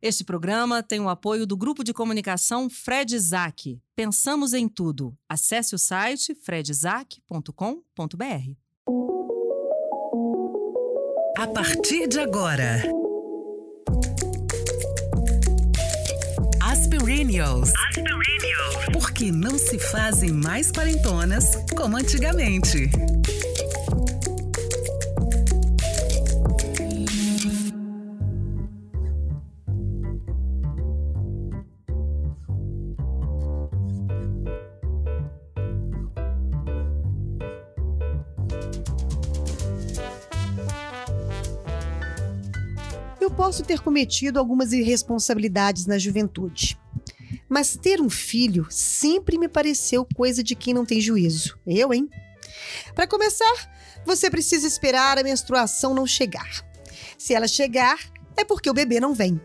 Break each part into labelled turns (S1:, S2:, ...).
S1: Este programa tem o apoio do grupo de comunicação Fred Isaac. Pensamos em tudo. Acesse o site fredisaac.com.br.
S2: A partir de agora. Aspirinios. Porque não se fazem mais quarentonas como antigamente.
S3: Posso ter cometido algumas irresponsabilidades na juventude. Mas ter um filho sempre me pareceu coisa de quem não tem juízo. Eu, hein? Para começar, você precisa esperar a menstruação não chegar. Se ela chegar, é porque o bebê não vem.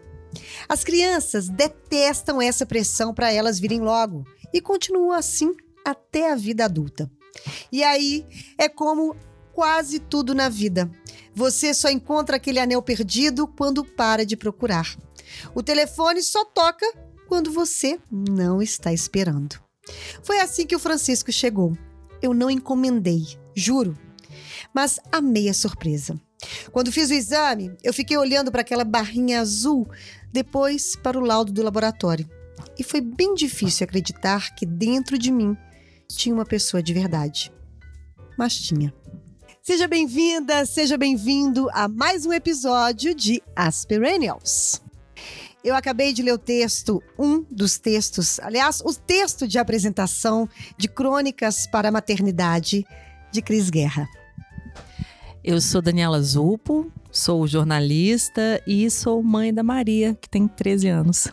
S3: As crianças detestam essa pressão para elas virem logo e continuam assim até a vida adulta. E aí é como quase tudo na vida. Você só encontra aquele anel perdido quando para de procurar. O telefone só toca quando você não está esperando. Foi assim que o Francisco chegou. Eu não encomendei, juro. Mas amei a surpresa. Quando fiz o exame, eu fiquei olhando para aquela barrinha azul, depois para o laudo do laboratório. E foi bem difícil acreditar que dentro de mim tinha uma pessoa de verdade. Mas tinha. Seja bem-vinda, seja bem-vindo a mais um episódio de Aspiranials. Eu acabei de ler o texto, um dos textos, aliás, o texto de apresentação de Crônicas para a Maternidade de Cris Guerra.
S1: Eu sou Daniela Zupo, sou jornalista e sou mãe da Maria, que tem 13 anos.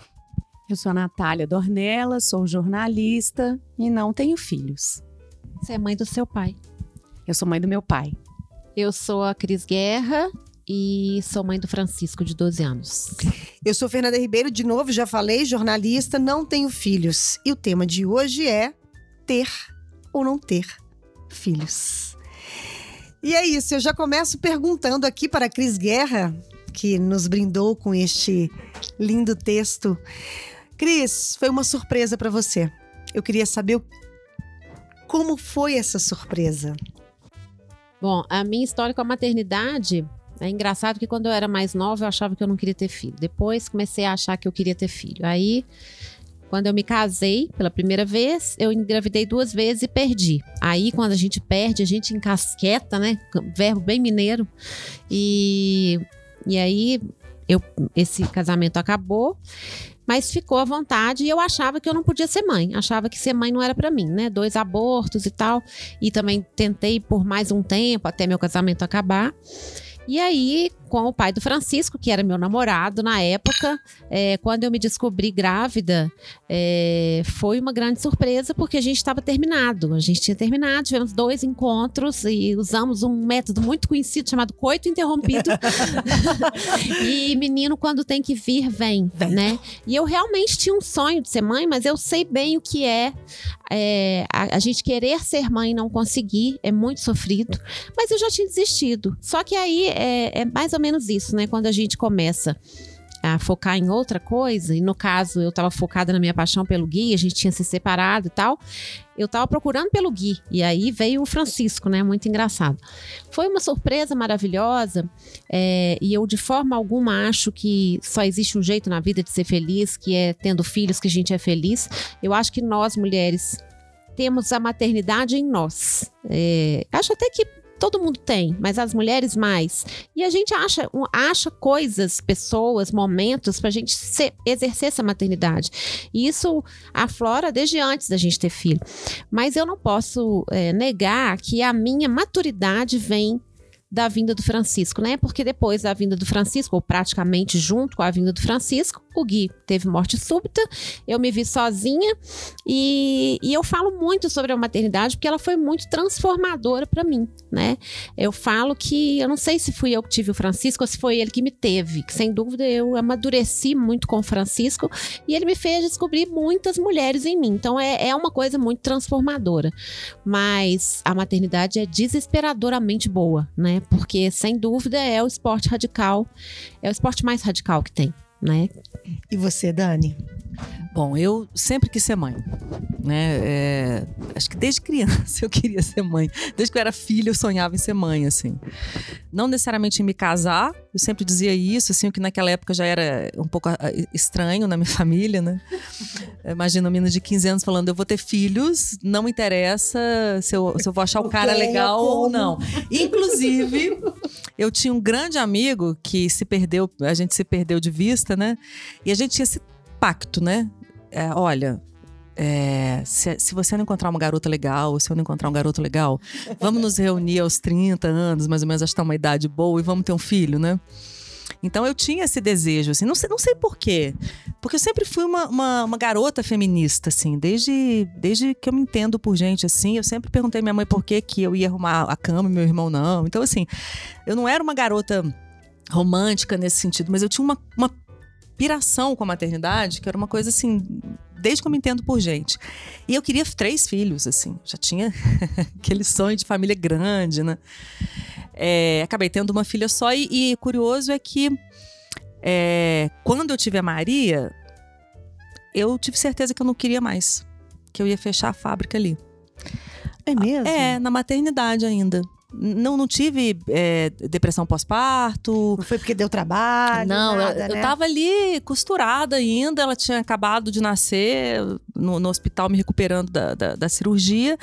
S4: Eu sou a Natália Dornella, sou jornalista e não tenho filhos.
S5: Você é mãe do seu pai.
S4: Eu sou mãe do meu pai.
S5: Eu sou a Cris Guerra e sou mãe do Francisco, de 12 anos.
S3: Eu sou Fernanda Ribeiro, de novo, já falei, jornalista, não tenho filhos. E o tema de hoje é ter ou não ter filhos. E é isso, eu já começo perguntando aqui para a Cris Guerra, que nos brindou com este lindo texto. Cris, foi uma surpresa para você. Eu queria saber como foi essa surpresa.
S5: Bom, a minha história com a maternidade é engraçado que quando eu era mais nova eu achava que eu não queria ter filho. Depois comecei a achar que eu queria ter filho. Aí, quando eu me casei pela primeira vez, eu engravidei duas vezes e perdi. Aí, quando a gente perde, a gente encasqueta, né? Verbo bem mineiro. E, e aí, eu, esse casamento acabou mas ficou à vontade e eu achava que eu não podia ser mãe, achava que ser mãe não era para mim, né? Dois abortos e tal, e também tentei por mais um tempo até meu casamento acabar. E aí, com o pai do Francisco, que era meu namorado na época, é, quando eu me descobri grávida, é, foi uma grande surpresa porque a gente estava terminado. A gente tinha terminado, tivemos dois encontros e usamos um método muito conhecido chamado coito interrompido. e menino, quando tem que vir, vem, vem, né? E eu realmente tinha um sonho de ser mãe, mas eu sei bem o que é, é a, a gente querer ser mãe e não conseguir, é muito sofrido. Mas eu já tinha desistido. Só que aí é, é mais ou menos isso, né? Quando a gente começa a focar em outra coisa, e no caso eu estava focada na minha paixão pelo Gui, a gente tinha se separado e tal, eu estava procurando pelo Gui, e aí veio o Francisco, né, muito engraçado. Foi uma surpresa maravilhosa, é, e eu de forma alguma acho que só existe um jeito na vida de ser feliz, que é tendo filhos que a gente é feliz. Eu acho que nós, mulheres, temos a maternidade em nós. É, acho até que todo mundo tem, mas as mulheres mais. E a gente acha, acha coisas, pessoas, momentos para a gente ser, exercer essa maternidade. E isso aflora desde antes da gente ter filho. Mas eu não posso é, negar que a minha maturidade vem da vinda do Francisco, né? Porque depois da vinda do Francisco, ou praticamente junto com a vinda do Francisco, o Gui teve morte súbita, eu me vi sozinha e, e eu falo muito sobre a maternidade porque ela foi muito transformadora para mim, né? Eu falo que eu não sei se fui eu que tive o Francisco ou se foi ele que me teve, que sem dúvida eu amadureci muito com o Francisco e ele me fez descobrir muitas mulheres em mim. Então é, é uma coisa muito transformadora. Mas a maternidade é desesperadoramente boa, né? Porque sem dúvida é o esporte radical, é o esporte mais radical que tem né?
S3: E você, Dani?
S1: Bom, eu sempre quis ser mãe, né? É, acho que desde criança eu queria ser mãe. Desde que eu era filha eu sonhava em ser mãe, assim. Não necessariamente em me casar, eu sempre dizia isso, assim, o que naquela época já era um pouco ah, estranho na minha família, né? Imagina um menino de 15 anos falando, eu vou ter filhos, não me interessa se eu, se eu vou achar o cara legal ou não. Inclusive, eu tinha um grande amigo que se perdeu, a gente se perdeu de vista, né? E a gente tinha esse pacto, né? É, olha, é, se, se você não encontrar uma garota legal, se eu não encontrar um garoto legal, vamos nos reunir aos 30 anos, mais ou menos, acho que tá uma idade boa, e vamos ter um filho, né? Então eu tinha esse desejo, assim, não sei, não sei porquê. Porque eu sempre fui uma, uma, uma garota feminista, assim, desde, desde que eu me entendo por gente, assim, eu sempre perguntei à minha mãe por que, que eu ia arrumar a cama e meu irmão não. Então, assim, eu não era uma garota romântica nesse sentido, mas eu tinha uma, uma piração com a maternidade, que era uma coisa assim, desde que eu me entendo por gente. E eu queria três filhos, assim, já tinha aquele sonho de família grande, né? É, acabei tendo uma filha só, e, e curioso é que é, quando eu tive a Maria, eu tive certeza que eu não queria mais, que eu ia fechar a fábrica ali.
S3: É mesmo?
S1: É, na maternidade ainda. Não, não tive é, depressão pós-parto,
S3: Não foi porque deu trabalho,
S1: não, eu-
S3: nada,
S1: eu,
S3: né?
S1: tava ali costurada ainda. Ela tinha acabado de nascer no, no hospital, me recuperando da, da, da cirurgia.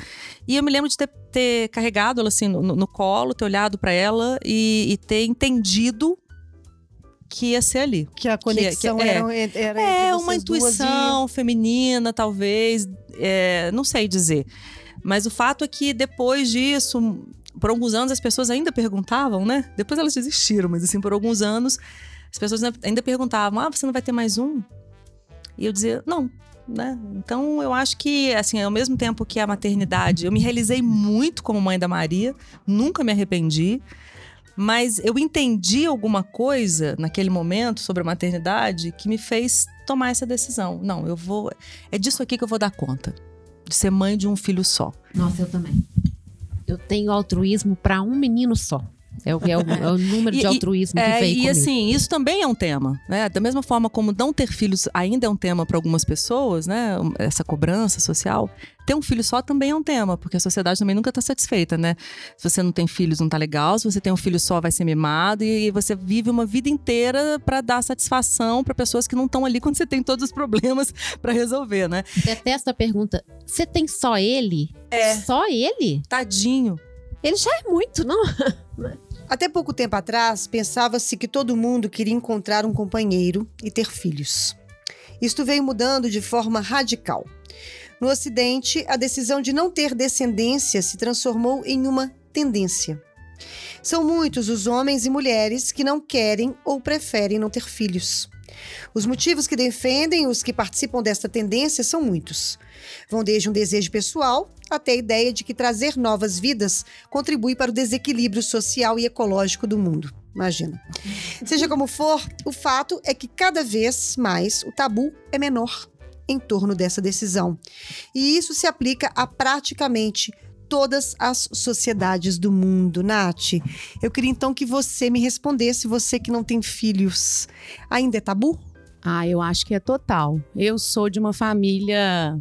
S1: E eu me lembro de ter, ter carregado ela assim no, no colo, ter olhado pra ela e, e ter entendido que ia ser ali.
S3: Que a conexão
S1: que- é.
S3: era, era
S1: É,
S3: entre
S1: uma
S3: duas e-
S1: intuição feminina, talvez. é, não sei dizer. Mas o fato é que depois disso, por alguns anos, as pessoas ainda perguntavam, né? Depois elas desistiram, mas assim, por alguns anos, as pessoas ainda perguntavam: ah, você não vai ter mais um? E eu dizia: não. Né? Então eu acho que assim ao mesmo tempo que a maternidade eu me realizei muito como mãe da Maria nunca me arrependi mas eu entendi alguma coisa naquele momento sobre a maternidade que me fez tomar essa decisão. Não, eu vou. É disso aqui que eu vou dar conta. De ser mãe de um filho só.
S5: Nossa, eu também. Eu tenho altruísmo para um menino só. É o, é o, é o número
S1: E-
S5: de
S1: e-
S5: altruísmo que
S1: É,
S5: veio
S1: e
S5: comigo.
S1: assim, isso também é um tema, né? Da mesma forma como não ter filhos ainda é um tema para algumas pessoas, né? Essa cobrança social. Ter um filho só também é um tema, porque a sociedade também nunca tá satisfeita, né? Se você não tem filhos, não tá legal. Se você tem um filho só, vai ser mimado. E você vive uma vida inteira para dar satisfação para pessoas que não estão ali quando você tem todos os problemas para resolver, né?
S5: Detesto a pergunta: você tem só ele?
S1: É.
S5: Só ele?
S1: Tadinho.
S5: Ele já é muito, não?
S3: Até pouco tempo atrás, pensava-se que todo mundo queria encontrar um companheiro e ter filhos. Isto veio mudando de forma radical. No Ocidente, a decisão de não ter descendência se transformou em uma tendência. São muitos os homens e mulheres que não querem ou preferem não ter filhos. Os motivos que defendem os que participam desta tendência são muitos. Vão desde um desejo pessoal até a ideia de que trazer novas vidas contribui para o desequilíbrio social e ecológico do mundo. Imagina. Seja como for, o fato é que cada vez mais o tabu é menor em torno dessa decisão. E isso se aplica a praticamente todas as sociedades do mundo. Nath, eu queria então que você me respondesse, você que não tem filhos. Ainda é tabu?
S4: Ah, eu acho que é total. Eu sou de uma família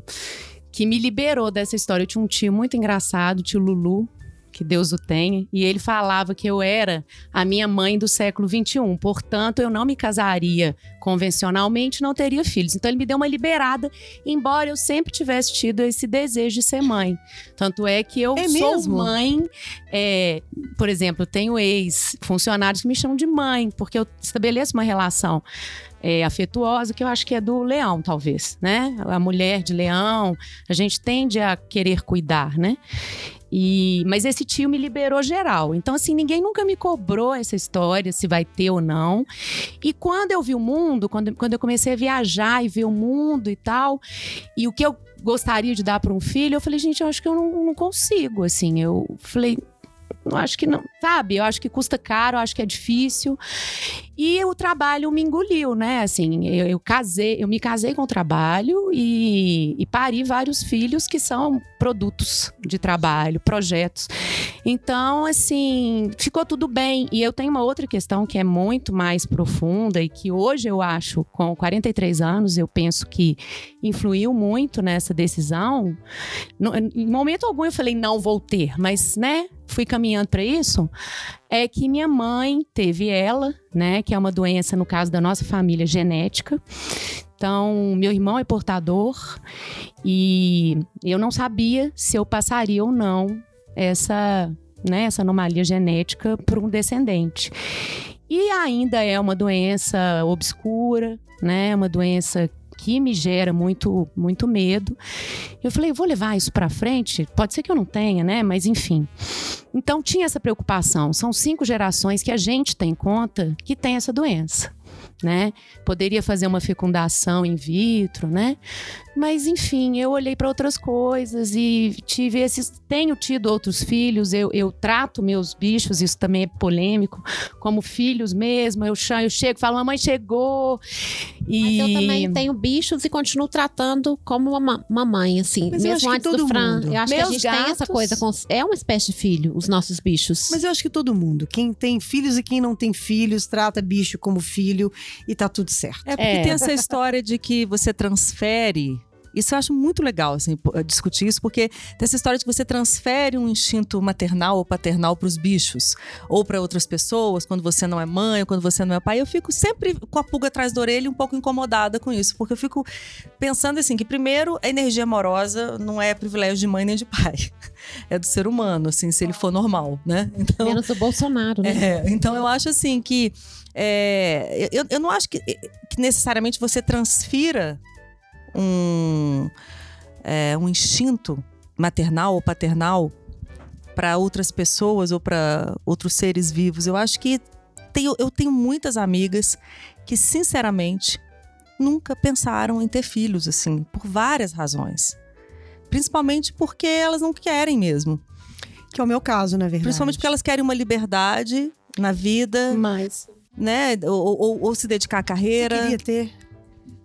S4: que me liberou dessa história. Eu tinha um tio muito engraçado, tio Lulu, que Deus o tenha, e ele falava que eu era a minha mãe do século XXI. Portanto, eu não me casaria convencionalmente, não teria filhos. Então, ele me deu uma liberada, embora eu sempre tivesse tido esse desejo de ser mãe. Tanto é que eu
S3: É
S4: sou
S3: mesmo?
S4: mãe. é, por exemplo, eu tenho ex-funcionários que me chamam de mãe, porque eu estabeleço uma relação é, afetuosa, que eu acho que é do leão, talvez, né? A mulher de leão, a gente tende a querer cuidar, né? E, mas esse tio me liberou geral. Então, assim, ninguém nunca me cobrou essa história, se vai ter ou não. E quando eu vi o mundo, quando, quando eu comecei a viajar e ver o mundo e tal, e o que eu gostaria de dar para um filho, eu falei, gente, eu acho que eu não, não consigo, assim. Eu falei, não acho que não, sabe? Eu acho que custa caro, acho que é difícil. E o trabalho me engoliu, né? Assim, eu, eu casei, eu me casei com o trabalho e, e pari vários filhos que são produtos de trabalho, projetos. Então, assim, ficou tudo bem. E eu tenho uma outra questão que é muito mais profunda e que hoje eu acho, com 43 anos, eu penso que influiu muito nessa decisão. No, em momento algum eu falei, não vou ter, mas, né, fui caminhando para isso. É que minha mãe teve ela, né, que é uma doença, no caso da nossa família, genética. Então, meu irmão é portador e eu não sabia se eu passaria ou não essa, né, essa anomalia genética para um descendente. E ainda é uma doença obscura, né, uma doença que me gera muito, muito medo. Eu falei, vou levar isso para frente? Pode ser que eu não tenha, né? Mas enfim. Então tinha essa preocupação. São cinco gerações que a gente tem conta que tem essa doença né? Poderia fazer uma fecundação in vitro, né? Mas enfim, eu olhei para outras coisas e tive esses. Tenho tido outros filhos, eu, eu trato meus bichos, isso também é polêmico, como filhos mesmo. Eu, eu chego, falo, mamãe chegou. E...
S5: Mas eu também tenho bichos e continuo tratando como uma mamãe, assim.
S3: Mas
S5: mesmo antes do Fran.
S3: mundo.
S5: Eu acho
S4: Meus
S5: que a gente tem essa
S4: gatos-
S5: coisa. Com, é uma espécie de filho, os nossos bichos.
S3: Mas eu acho que todo mundo, quem tem filhos e quem não tem filhos, trata bicho como filho e tá tudo certo.
S1: É porque
S5: É.
S1: tem essa história de que você transfere. Isso eu acho muito legal, assim, discutir isso, porque tem essa história de que você transfere um instinto maternal ou paternal para os bichos, ou para outras pessoas, quando você não é mãe, ou quando você não é pai. Eu fico sempre com a pulga atrás da orelha, um pouco incomodada com isso, porque eu fico pensando assim, que primeiro, a energia amorosa não é privilégio de mãe nem de pai. É do ser humano, assim, se ele for normal, né? Então,
S5: Menos o Bolsonaro, né?
S1: é, então eu acho assim que é, eu, eu não acho que, que necessariamente você transfira um, é, um instinto maternal ou paternal para outras pessoas ou para outros seres vivos. Eu acho que tenho, eu tenho muitas amigas que, sinceramente, nunca pensaram em ter filhos, assim, por várias razões. Principalmente porque elas não querem mesmo.
S3: Que é o meu caso, na verdade.
S1: Principalmente porque elas querem uma liberdade na vida,
S4: Mas.
S1: Né? Ou, ou- ou se dedicar à
S3: Você
S1: carreira.
S3: queria ter.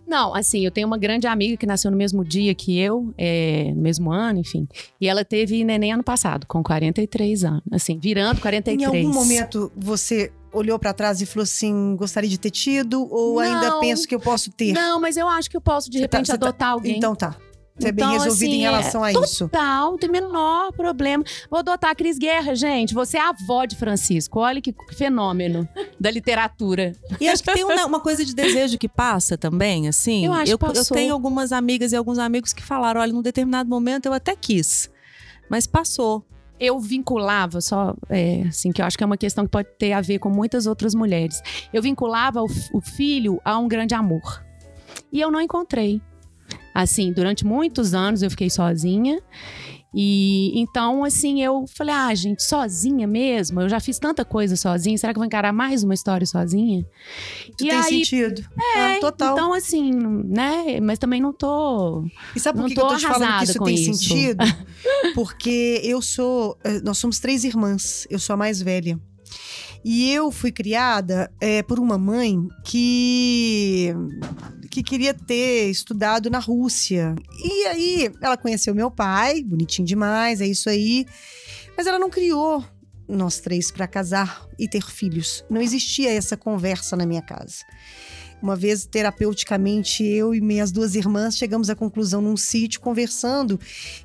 S4: Não, assim, eu tenho uma grande amiga que nasceu no mesmo dia que eu, é, no mesmo ano, enfim. E ela teve neném ano passado, com 43 anos. Assim, virando 43.
S3: Em algum momento você olhou pra trás e falou assim: gostaria de ter tido? Ou
S4: Não.
S3: ainda penso que eu posso ter?
S4: Não, mas eu acho que eu posso, de
S3: Você tá-
S4: repente,
S3: você tá-
S4: adotar alguém.
S3: Então tá. Você é bem
S4: Então,
S3: resolvido
S4: assim,
S3: em relação
S4: é,
S3: a isso.
S4: Total, não tem menor problema. Vou adotar a Cris Guerra, gente. Você é a avó de Francisco. Olha que fenômeno da literatura.
S1: E acho que tem uma, uma coisa de desejo que passa também, assim.
S4: Eu acho que
S1: eu,
S4: passou.
S1: tenho algumas amigas e alguns amigos que falaram: olha, num determinado momento eu até quis, mas passou.
S4: eu vinculava, só é, assim, que eu acho que é uma questão que pode ter a ver com muitas outras mulheres. Eu vinculava o, o filho a um grande amor. E eu não encontrei. Assim, durante muitos anos eu fiquei sozinha. E então, assim, eu falei, ah, gente, sozinha mesmo? Eu já fiz tanta coisa sozinha, será que eu vou encarar mais uma história sozinha? E
S3: tem
S4: aí,
S3: sentido. É, total.
S4: Então, assim, né? Mas também não tô.
S3: E sabe por que, que eu
S4: tô
S3: te falando que isso tem
S4: isso.
S3: sentido? Porque eu sou. eh, Nós somos três irmãs. Eu sou a mais velha. E eu fui criada eh, por uma mãe que. Que queria ter estudado na Rússia. E aí, ela conheceu meu pai, bonitinho demais, é isso aí. Mas ela não criou nós três para casar e ter filhos. Não existia essa conversa na minha casa. Uma vez, terapeuticamente, eu e minhas duas irmãs chegamos à conclusão num sítio conversando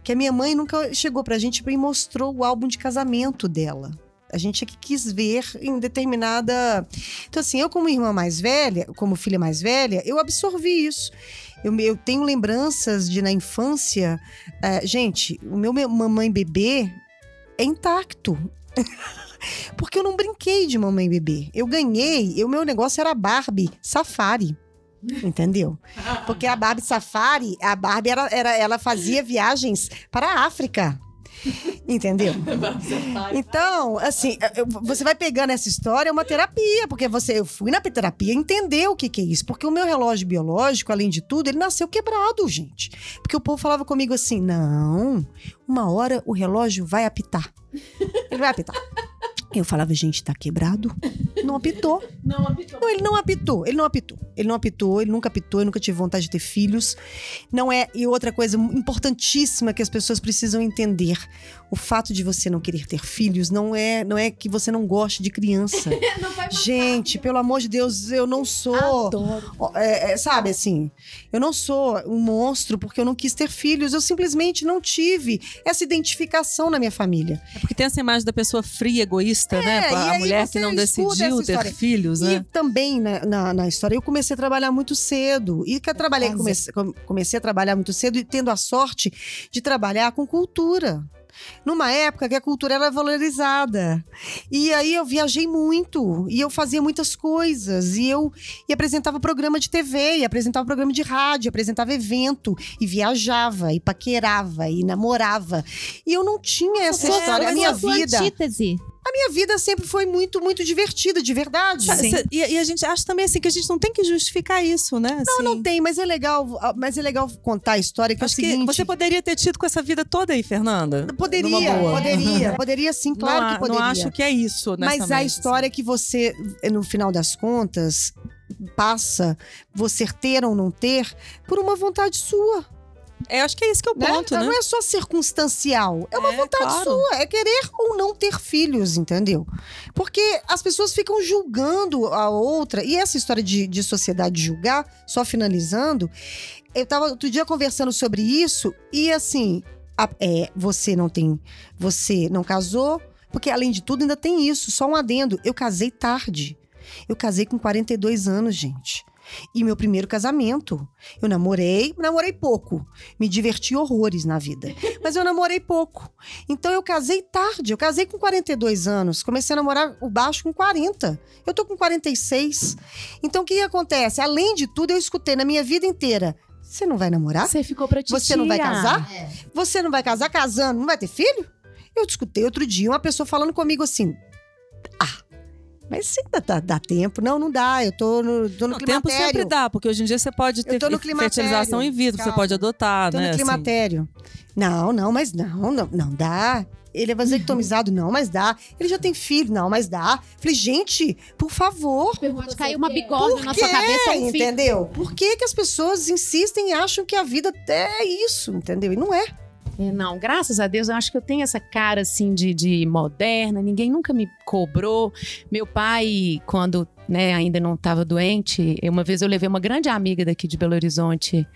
S3: que a minha mãe nunca chegou pra gente e mostrou o álbum de casamento dela. A gente é que quis ver em determinada. Então, assim, eu, como irmã mais velha, como filha mais velha, eu absorvi isso. Eu, eu tenho lembranças de, na infância. eh, gente, o meu me- mamãe bebê é intacto. Porque eu não brinquei de mamãe bebê. Eu ganhei, o meu negócio era Barbie Safari. Entendeu? Porque a Barbie Safari, a Barbie era, era- ela fazia viagens para a África. Entendeu? Então, assim, você vai pegando essa história, é uma terapia, porque você, eu fui na terapia entender o que, que é isso. Porque o meu relógio biológico, além de tudo, ele nasceu quebrado, gente. Porque o povo falava comigo assim: não, uma hora o relógio vai apitar. Ele vai apitar. Eu falava, gente, tá quebrado. Não apitou.
S4: Não, apitou.
S3: Não, ele não apitou. Ele não apitou. Ele não apitou, ele nunca apitou, eu nunca tive vontade de ter filhos. Não é. E outra coisa importantíssima que as pessoas precisam entender: o fato de você não querer ter filhos não é, não é que você não goste de criança. Gente, pelo amor de Deus, eu não sou.
S4: Adoro.
S3: É, é, sabe assim, eu não sou um monstro porque eu não quis ter filhos, eu simplesmente não tive essa identificação na minha família.
S1: É porque tem essa imagem da pessoa fria, egoísta, né?
S3: É, e
S1: A mulher que não decidiu ter filhos,
S3: E
S1: né?
S3: também na, na, na história, eu comecei a trabalhar muito cedo. E que eu trabalhei,
S4: Casa.
S3: comecei, com- comecei a trabalhar muito cedo e tendo a sorte de trabalhar com cultura. Numa época que a cultura era valorizada. E aí eu viajei muito. E eu fazia muitas coisas. E eu e apresentava programa de TV, e apresentava programa de rádio, apresentava evento. E viajava, e paquerava, e namorava. E eu não tinha essa
S5: Sua-
S3: história. A
S5: sua
S3: minha vida.
S5: antítese.
S3: A minha vida sempre foi muito, muito divertida, de verdade.
S1: Ah, cê- E, e a gente acha também assim que a gente não tem que justificar isso, né?
S3: Não,
S1: Assim,
S3: não tem, mas é legal, mas é legal contar a história que
S1: Acho
S3: é o
S1: que
S3: seguinte.
S1: você poderia ter tido com essa vida toda aí, Fernanda.
S3: Poderia, poderia, poderia sim, claro
S1: não,
S3: que poderia.
S1: Não acho que é isso, nessa
S3: mas a história é que você, no final das contas, passa você ter ou não ter por uma vontade sua.
S1: É, acho que é isso que é o
S3: né?
S1: ponto, né?
S3: Não é só circunstancial, é uma
S1: É,
S3: vontade
S1: claro.
S3: sua, é querer ou não ter filhos, entendeu? Porque as pessoas ficam julgando a outra, e essa história de, de sociedade julgar, só finalizando, eu tava outro dia conversando sobre isso, e assim, a- é, você não tem, você não casou, porque além de tudo ainda tem isso, só um adendo, eu casei tarde. Eu casei com 42 anos, gente. E meu primeiro casamento. Eu namorei, namorei pouco. Me diverti horrores na vida. Mas eu namorei pouco. Então eu casei tarde. Eu casei com 42 anos. Comecei a namorar o baixo com 40. Eu tô com 46. Então o que acontece? Além de tudo, eu escutei na minha vida inteira. Você não vai namorar?
S4: Você ficou pra titia.
S3: Você não vai casar? Você não vai casar casando? Não vai ter filho? Eu escutei outro dia uma pessoa falando comigo assim. Ah, mas sim, dá, dá, dá tempo. Não, não dá. Eu tô no, tô no
S1: Não, tempo
S3: climatério.
S1: sempre dá, porque hoje em dia você pode ter fertilização in vitro, você pode adotar,
S3: Tô
S1: né?
S3: no
S1: assim.
S3: climatério. Não, não, mas não, não, não dá. Ele é vasectomizado, não, mas dá. Ele já tem filho, não, mas dá. Falei, gente, por favor.
S5: Pode cair uma bigorna na sua cabeça, um filho.
S3: entendeu? Por que, que as pessoas insistem e acham que a vida é isso, entendeu? E não é.
S4: É, não, graças a Deus, eu acho que eu tenho essa cara assim de, de moderna, ninguém nunca me cobrou. Meu pai, quando né, ainda não estava doente, uma vez eu levei uma grande amiga daqui de Belo Horizonte.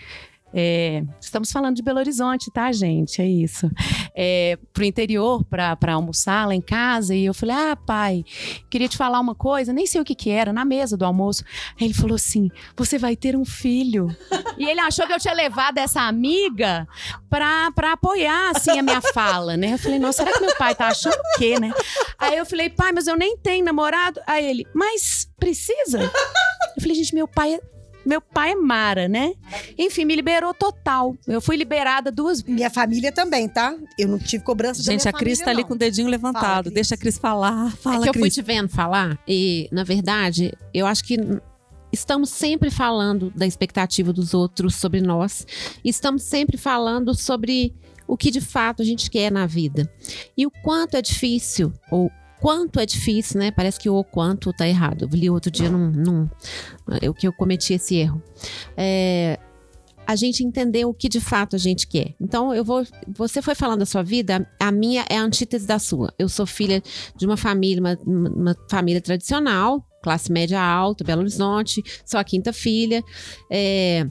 S4: é, estamos falando de Belo Horizonte, tá, gente? É isso. É, pro interior para almoçar lá em casa. E eu falei: Ah, pai, queria te falar uma coisa, nem sei o que, que era, na mesa do almoço. Aí ele falou assim: Você vai ter um filho. e ele achou que eu tinha levado essa amiga pra, pra apoiar, assim, a minha fala, né? Eu falei, nossa, será que meu pai tá achando o quê, né? Aí eu falei, pai, mas eu nem tenho namorado. Aí ele, mas precisa? Eu falei, gente, meu pai é. Meu pai é Mara, né? Enfim, me liberou total. Eu fui liberada duas
S3: Minha família também, tá? Eu não tive cobrança
S1: Gente,
S3: minha
S1: a Cris
S3: família,
S1: tá ali
S3: não.
S1: com o dedinho levantado.
S3: Cris.
S1: Deixa a Cris falar. Fala,
S5: é que eu fui te vendo falar e, na verdade, eu acho que estamos sempre falando da expectativa dos outros sobre nós. Estamos sempre falando sobre o que de fato a gente quer na vida. E o quanto é difícil, ou quanto é difícil, né? Parece que o quanto tá errado. Eu li outro dia num, num eu que eu cometi esse erro. É, a gente entender o que de fato a gente quer. Então, eu vou. Você foi falando da sua vida, a minha é a antítese da sua. Eu sou filha de uma família, uma, uma família tradicional, classe média alta, Belo Horizonte, sou a quinta filha. É,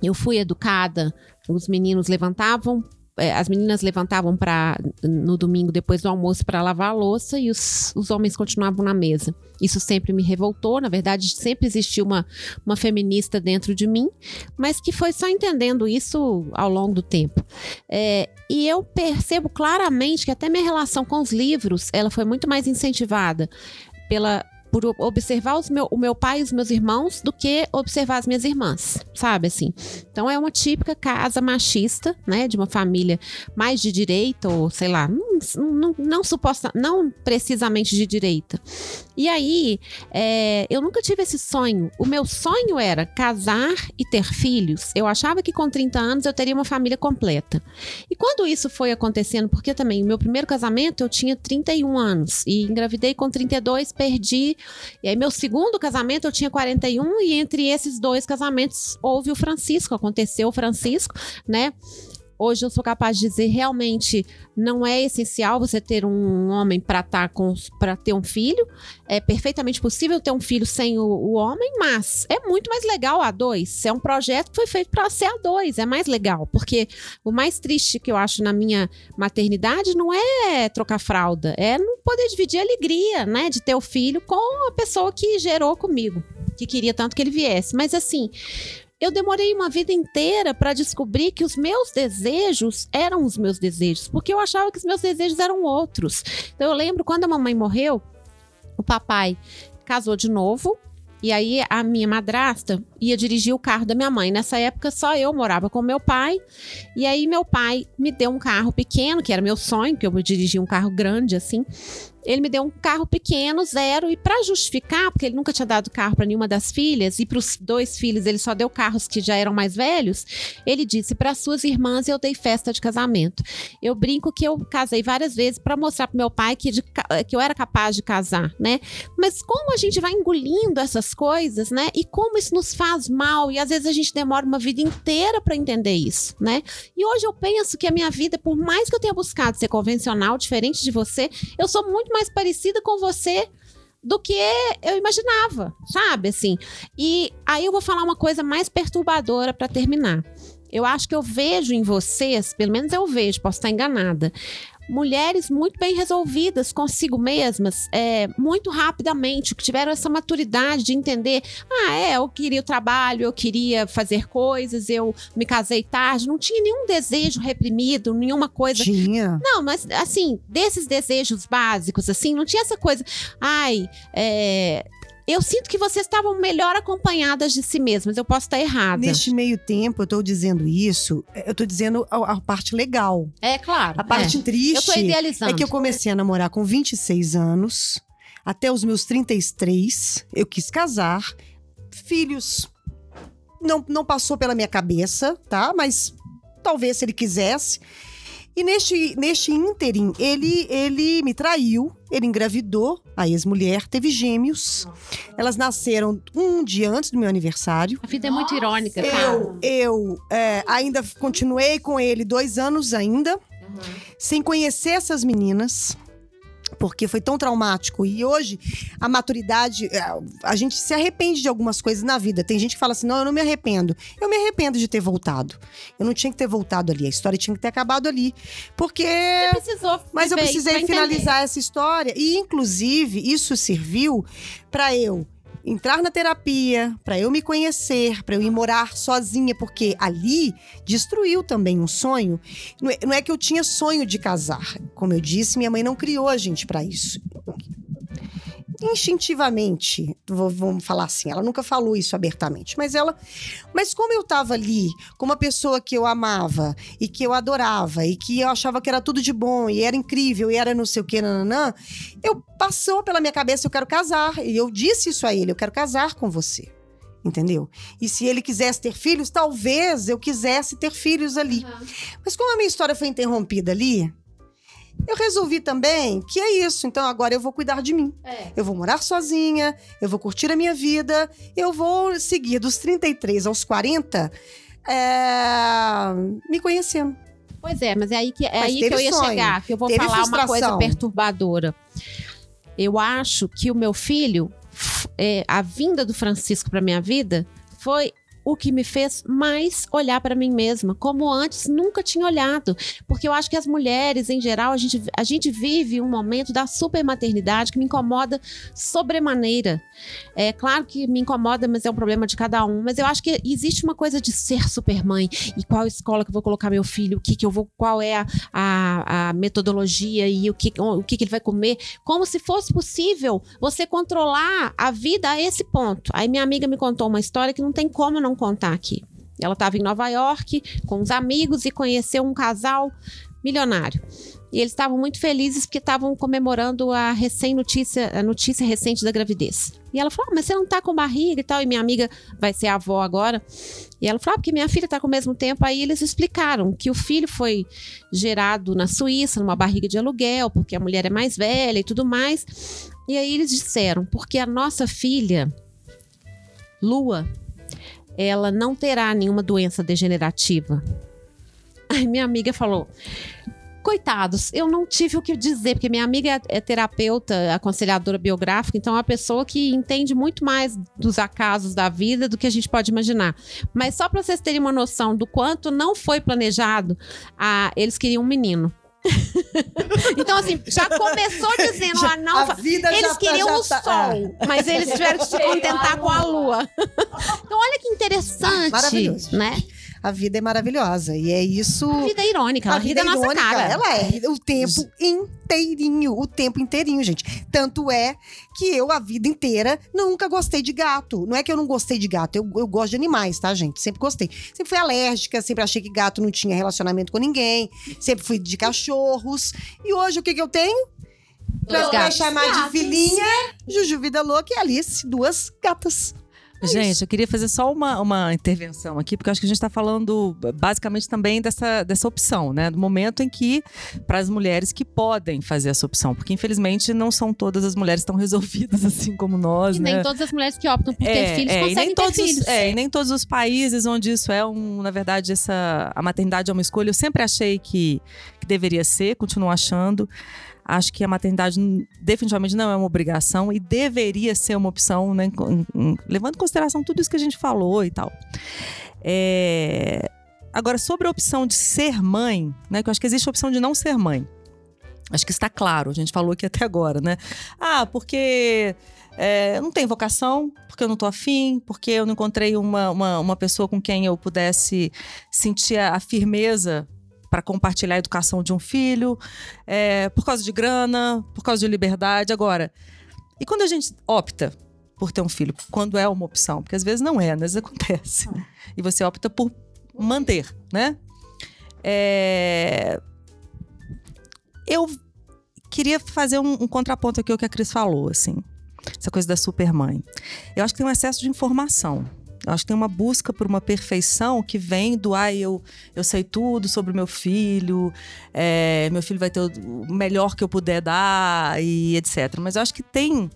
S5: eu fui educada, os meninos levantavam. É, As meninas levantavam para no domingo depois do almoço para lavar a louça e os, os homens continuavam na mesa. Isso sempre me revoltou. Na verdade, sempre existiu uma, uma feminista dentro de mim, mas que foi só entendendo isso ao longo do tempo. É, e eu percebo claramente que até minha relação com os livros, ela foi muito mais incentivada pela por observar os meu, o meu pai e os meus irmãos do que observar as minhas irmãs, sabe assim? Então é uma típica casa machista, né, de uma família mais de direita ou sei lá, não, não, não suposta, não precisamente de direita. E aí, é, eu nunca tive esse sonho. O meu sonho era casar e ter filhos. Eu achava que com 30 anos eu teria uma família completa. E quando isso foi acontecendo, porque também o meu primeiro casamento eu tinha 31 anos e engravidei com 32, perdi. E aí meu segundo casamento eu tinha 41 e entre esses dois casamentos houve o Francisco, aconteceu o Francisco, né? Hoje eu sou capaz de dizer realmente não é essencial você ter um homem para tá para ter um filho. É perfeitamente possível ter um filho sem o, o, homem, mas é muito mais legal a dois. É um projeto que foi feito para ser a dois, é mais legal, porque o mais triste que eu acho na minha maternidade não é trocar fralda, é não poder dividir a alegria, né, de ter o filho com a pessoa que gerou comigo, que queria tanto que ele viesse. Mas assim, eu demorei uma vida inteira para descobrir que os meus desejos eram os meus desejos, porque eu achava que os meus desejos eram outros. Então eu lembro quando a mamãe morreu, o papai casou de novo, e aí a minha madrasta ia dirigir o carro da minha mãe. Nessa época só eu morava com meu pai. E aí meu pai me deu um carro pequeno, que era meu sonho, que eu dirigia um carro grande assim. Ele me deu um carro pequeno, zero, e para justificar, porque ele nunca tinha dado carro para nenhuma das filhas, e para os dois filhos ele só deu carros que já eram mais velhos, ele disse: para suas irmãs eu dei festa de casamento. Eu brinco que eu casei várias vezes para mostrar para meu pai que, de, que eu era capaz de casar, né? Mas como a gente vai engolindo essas coisas, né? E como isso nos faz mal, e às vezes a gente demora uma vida inteira para entender isso, né? E hoje eu penso que a minha vida, por mais que eu tenha buscado ser convencional, diferente de você, eu sou muito mais mais parecida com você do que eu imaginava, sabe? Assim. E aí eu vou falar uma coisa mais perturbadora para terminar. Eu acho que eu vejo em vocês, pelo menos eu vejo, posso estar enganada, mulheres muito bem resolvidas consigo mesmas, é, muito rapidamente, que tiveram essa maturidade de entender: ah, é, eu queria o trabalho, eu queria fazer coisas, eu me casei tarde, não tinha nenhum desejo reprimido, nenhuma coisa.
S3: Tinha.
S5: Não, mas assim, desses desejos básicos, assim, não tinha essa coisa, ai, é, eu sinto que vocês estavam melhor acompanhadas de si mesmas. Eu posso estar errada.
S3: Neste meio tempo, eu estou dizendo isso, eu estou dizendo a, a, parte legal.
S5: É, claro.
S3: A parte
S5: é.
S3: triste
S5: eu tô idealizando.
S3: é que eu comecei a namorar com 26 anos. Até os meus 33, eu quis casar. Filhos. Não, não passou pela minha cabeça, tá? Mas talvez se ele quisesse. E neste, neste ínterim, ele, ele me traiu, ele engravidou, a ex-mulher teve gêmeos. Elas nasceram um dia antes do meu aniversário.
S5: A vida é muito irônica, cara.
S3: Eu, eu é, ainda continuei com ele dois anos ainda, uhum. sem conhecer essas meninas porque foi tão traumático. E hoje, a maturidade, é, a gente se arrepende de algumas coisas na vida. Tem gente que fala assim: não, eu não me arrependo. Eu me arrependo de ter voltado. Eu não tinha que ter voltado ali. A história tinha que ter acabado ali. Porque.
S5: Você precisou.
S3: Mas eu precisei finalizar essa história. E, inclusive, isso serviu para eu entrar na terapia, para eu me conhecer, para eu ir morar sozinha, porque ali destruiu também um sonho. Não é, não é que eu tinha sonho de casar. Como eu disse, minha mãe não criou a gente para isso instintivamente, vamos falar assim, ela nunca falou isso abertamente, mas ela, mas como eu tava ali com uma pessoa que eu amava e que eu adorava e que eu achava que era tudo de bom e era incrível e era não sei o que, nananã, eu passou pela minha cabeça eu quero casar e eu disse isso a ele, eu quero casar com você. Entendeu? E se ele quisesse ter filhos, talvez eu quisesse ter filhos ali. Uhum. Mas como a minha história foi interrompida ali, eu resolvi também que é isso. Então agora eu vou cuidar de mim. É. Eu vou morar sozinha, eu vou curtir a minha vida, eu vou seguir dos 33 aos 40 é, me conhecendo.
S5: Pois é, mas é aí que, é aí que eu ia sonho, chegar, que eu vou falar frustração. uma coisa perturbadora. Eu acho que o meu filho, é, a vinda do Francisco para minha vida, foi o que me fez mais olhar para mim mesma, como antes nunca tinha olhado. Porque eu acho que as mulheres, em geral, a gente, a gente vive um momento da supermaternidade que me incomoda sobremaneira. É claro que me incomoda, mas é um problema de cada um. Mas eu acho que existe uma coisa de ser supermãe e qual escola que eu vou colocar meu filho, o que, que eu vou, qual é a, a, a metodologia e o que, o que, que ele vai comer, como se fosse possível você controlar a vida a esse ponto. Aí minha amiga me contou uma história que não tem como não contar aqui. Ela estava em Nova York com os amigos e conheceu um casal milionário. E eles estavam muito felizes porque estavam comemorando a recém-notícia, a notícia recente da gravidez. E ela falou: ah, mas você não tá com barriga e tal. E minha amiga vai ser avó agora. E ela falou: ah, porque minha filha tá com o mesmo tempo. Aí eles explicaram que o filho foi gerado na Suíça, numa barriga de aluguel, porque a mulher é mais velha e tudo mais. E aí eles disseram: porque a nossa filha, Lua, ela não terá nenhuma doença degenerativa. Aí minha amiga falou: coitados, eu não tive o que dizer, porque minha amiga é, é terapeuta, aconselhadora biográfica, então é uma pessoa que entende muito mais dos acasos da vida do que a gente pode imaginar. Mas só para vocês terem uma noção do quanto não foi planejado, a, eles queriam um menino. então, assim, já começou dizendo,
S3: Já-
S5: ah, não.
S3: a vida
S5: Eles
S3: já tá-
S5: queriam
S3: já
S5: o
S3: tá-
S5: sol, mas eles tiveram que se contentar com a lua. então, olha que interessante,
S3: Maravilhoso.
S5: né?
S3: A vida é maravilhosa. E é isso.
S5: A vida é irônica,
S3: a
S5: ri
S3: vida
S5: da
S3: é
S5: nossa
S3: irônica,
S5: cara.
S3: ela é o tempo inteirinho, o tempo inteirinho, gente. Tanto é que eu, a vida inteira, nunca gostei de gato. Não é que eu não gostei de gato, eu, eu gosto de animais, tá, gente? Sempre gostei. Sempre fui alérgica, sempre achei que gato não tinha relacionamento com ninguém, sempre fui de cachorros. E hoje, o que que eu tenho? Pra, pra
S5: gatos.
S3: chamar de filhinha, Juju Vida Louca e Alice, duas gatas.
S1: Gente, eu queria fazer só uma, uma intervenção aqui, porque eu acho que a gente está falando basicamente também dessa, dessa opção, né? Do momento em que, para as mulheres que podem fazer essa opção, porque infelizmente não são todas as mulheres tão resolvidas assim como nós,
S5: E
S1: né?
S5: nem todas as mulheres que optam por ter filhos
S1: é,
S5: conseguem
S1: nem
S5: ter
S1: todos
S5: filhos.
S1: Os, é, e nem todos os países onde isso é um, na verdade, essa a maternidade é uma escolha. Eu sempre achei que, que deveria ser, continuo achando. Acho que a maternidade definitivamente não é uma obrigação e deveria ser uma opção, né, levando em consideração tudo isso que a gente falou e tal. É, Agora, sobre a opção de ser mãe, né, que eu acho que existe a opção de não ser mãe. Acho que está claro, a gente falou aqui até agora, né? Ah, porque é, não tenho vocação, porque eu não tô afim, porque eu não encontrei uma, uma, uma pessoa com quem eu pudesse sentir a firmeza para compartilhar a educação de um filho, é, por causa de grana, por causa de liberdade. Agora, e quando a gente opta por ter um filho, quando é uma opção, porque às vezes não é, às vezes acontece, e você opta por manter, né? É, eu queria fazer um, um contraponto aqui ao que a Cris falou, assim. Essa coisa da supermãe. Eu acho que tem um excesso de informação. Eu acho que tem uma busca por uma perfeição que vem do ah, eu, eu sei tudo sobre o meu filho, é, meu filho vai ter o melhor que eu puder dar e etc. Mas eu acho que tem.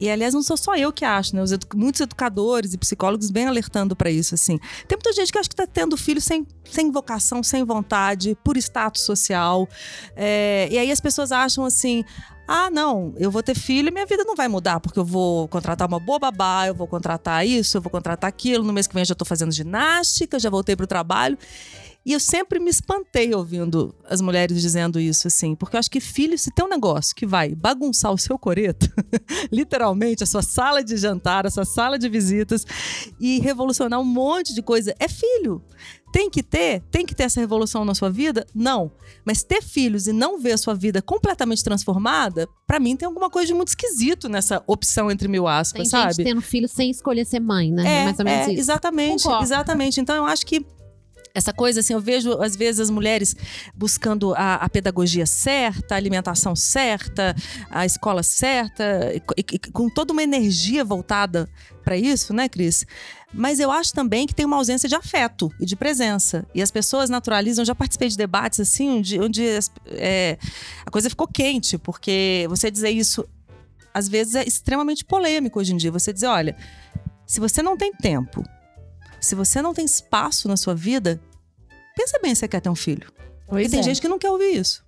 S1: E aliás, não sou só eu que acho, né? Edu- muitos educadores e psicólogos vêm alertando para isso, assim. Tem muita gente que acha que tá tendo filho sem, sem vocação, sem vontade, por status social. É, e aí as pessoas acham assim: ah, não, eu vou ter filho e minha vida não vai mudar, porque eu vou contratar uma boa babá, eu vou contratar isso, eu vou contratar aquilo. No mês que vem eu já tô fazendo ginástica, já voltei pro trabalho. E eu sempre me espantei ouvindo as mulheres dizendo isso, assim, porque eu acho que filho, se tem um negócio que vai bagunçar o seu coreto, literalmente, a sua sala de jantar, a sua sala de visitas, e revolucionar um monte de coisa, é filho. Tem que ter? Tem que ter essa revolução na sua vida? Não. Mas ter filhos e não ver a sua vida completamente transformada, pra mim tem alguma coisa de muito esquisito nessa opção entre mil
S5: Tem
S1: aspas,
S5: gente
S1: sabe?
S5: tendo filho sem escolher ser mãe, né?
S1: É,
S5: Mais ou menos
S1: é,
S5: isso.
S1: exatamente,
S5: Concordo.
S1: exatamente. Então eu acho que essa coisa, assim, eu vejo às vezes as mulheres buscando a, a pedagogia certa, a alimentação certa, a escola certa, e, e- com toda uma energia voltada para isso, né, Cris? Mas eu acho também que tem uma ausência de afeto e de presença. E as pessoas naturalizam. Eu já participei de debates assim, onde, onde é, a coisa ficou quente, porque você dizer isso às vezes é extremamente polêmico hoje em dia. Você dizer, olha, se você não tem tempo, se você não tem espaço na sua vida, pensa bem se você quer ter um filho. Porque
S4: Pois
S1: tem
S4: é.
S1: gente que não quer ouvir isso.